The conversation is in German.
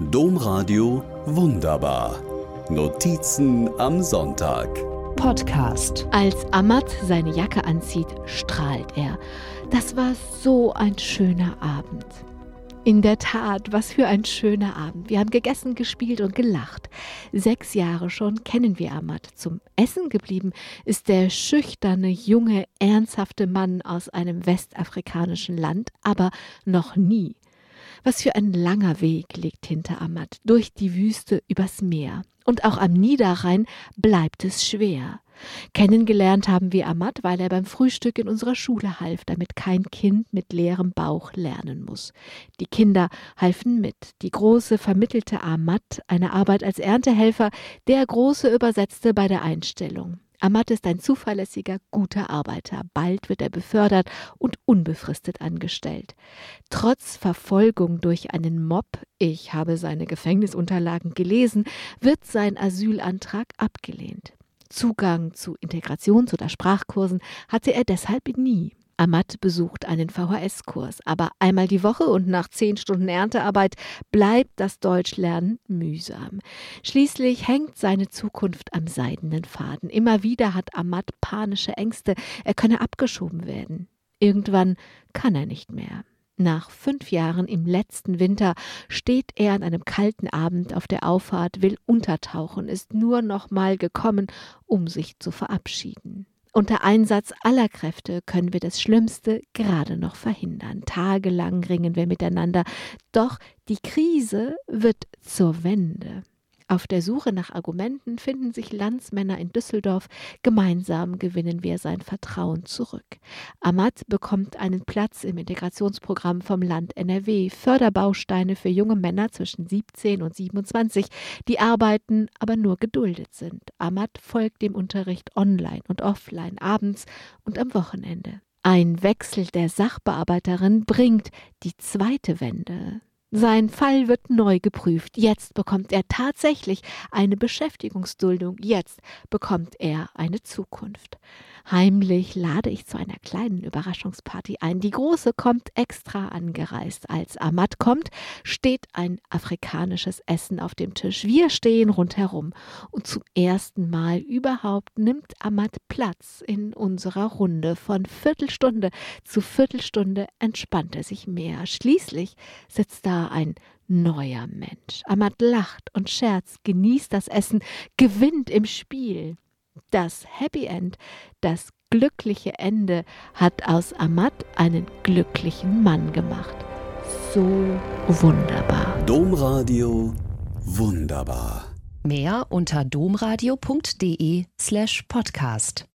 Domradio Wunderbar. Notizen am Sonntag. Podcast. Als Amat seine Jacke anzieht, strahlt er. Das war so ein schöner Abend. In der Tat, was für ein schöner Abend. Wir haben gegessen, gespielt und gelacht. Sechs Jahre schon kennen wir Amat. Zum Essen geblieben ist der schüchterne, junge, ernsthafte Mann aus einem westafrikanischen Land, aber noch nie was für ein langer Weg liegt hinter Amat, durch die Wüste übers Meer. Und auch am Niederrhein bleibt es schwer. Kennengelernt haben wir Amat, weil er beim Frühstück in unserer Schule half, damit kein Kind mit leerem Bauch lernen muss. Die Kinder halfen mit. Die Große vermittelte Amat eine Arbeit als Erntehelfer, der Große übersetzte bei der Einstellung. Amat ist ein zuverlässiger, guter Arbeiter. Bald wird er befördert und unbefristet angestellt. Trotz Verfolgung durch einen Mob, ich habe seine Gefängnisunterlagen gelesen, wird sein Asylantrag abgelehnt. Zugang zu Integrations- oder Sprachkursen hatte er deshalb nie. Amat besucht einen VHS-Kurs, aber einmal die Woche und nach zehn Stunden Erntearbeit bleibt das Deutschlernen mühsam. Schließlich hängt seine Zukunft am seidenen Faden. Immer wieder hat Amat panische Ängste, er könne abgeschoben werden. Irgendwann kann er nicht mehr. Nach fünf Jahren im letzten Winter steht er an einem kalten Abend auf der Auffahrt, will untertauchen, ist nur noch mal gekommen, um sich zu verabschieden. Unter Einsatz aller Kräfte können wir das Schlimmste gerade noch verhindern. Tagelang ringen wir miteinander, doch die Krise wird zur Wende. Auf der Suche nach Argumenten finden sich Landsmänner in Düsseldorf. Gemeinsam gewinnen wir sein Vertrauen zurück. Amat bekommt einen Platz im Integrationsprogramm vom Land NRW. Förderbausteine für junge Männer zwischen 17 und 27, die arbeiten, aber nur geduldet sind. Amat folgt dem Unterricht online und offline, abends und am Wochenende. Ein Wechsel der Sachbearbeiterin bringt die zweite Wende. Sein Fall wird neu geprüft. Jetzt bekommt er tatsächlich eine Beschäftigungsduldung. Jetzt bekommt er eine Zukunft. Heimlich lade ich zu einer kleinen Überraschungsparty ein. Die große kommt extra angereist. Als Ahmad kommt, steht ein afrikanisches Essen auf dem Tisch. Wir stehen rundherum. Und zum ersten Mal überhaupt nimmt Ahmad Platz in unserer Runde. Von Viertelstunde zu Viertelstunde entspannt er sich mehr. Schließlich sitzt da ein neuer Mensch. Ahmad lacht und scherzt, genießt das Essen, gewinnt im Spiel. Das Happy End, das glückliche Ende hat aus Ahmad einen glücklichen Mann gemacht. So wunderbar. Domradio wunderbar. Mehr unter domradio.de slash podcast.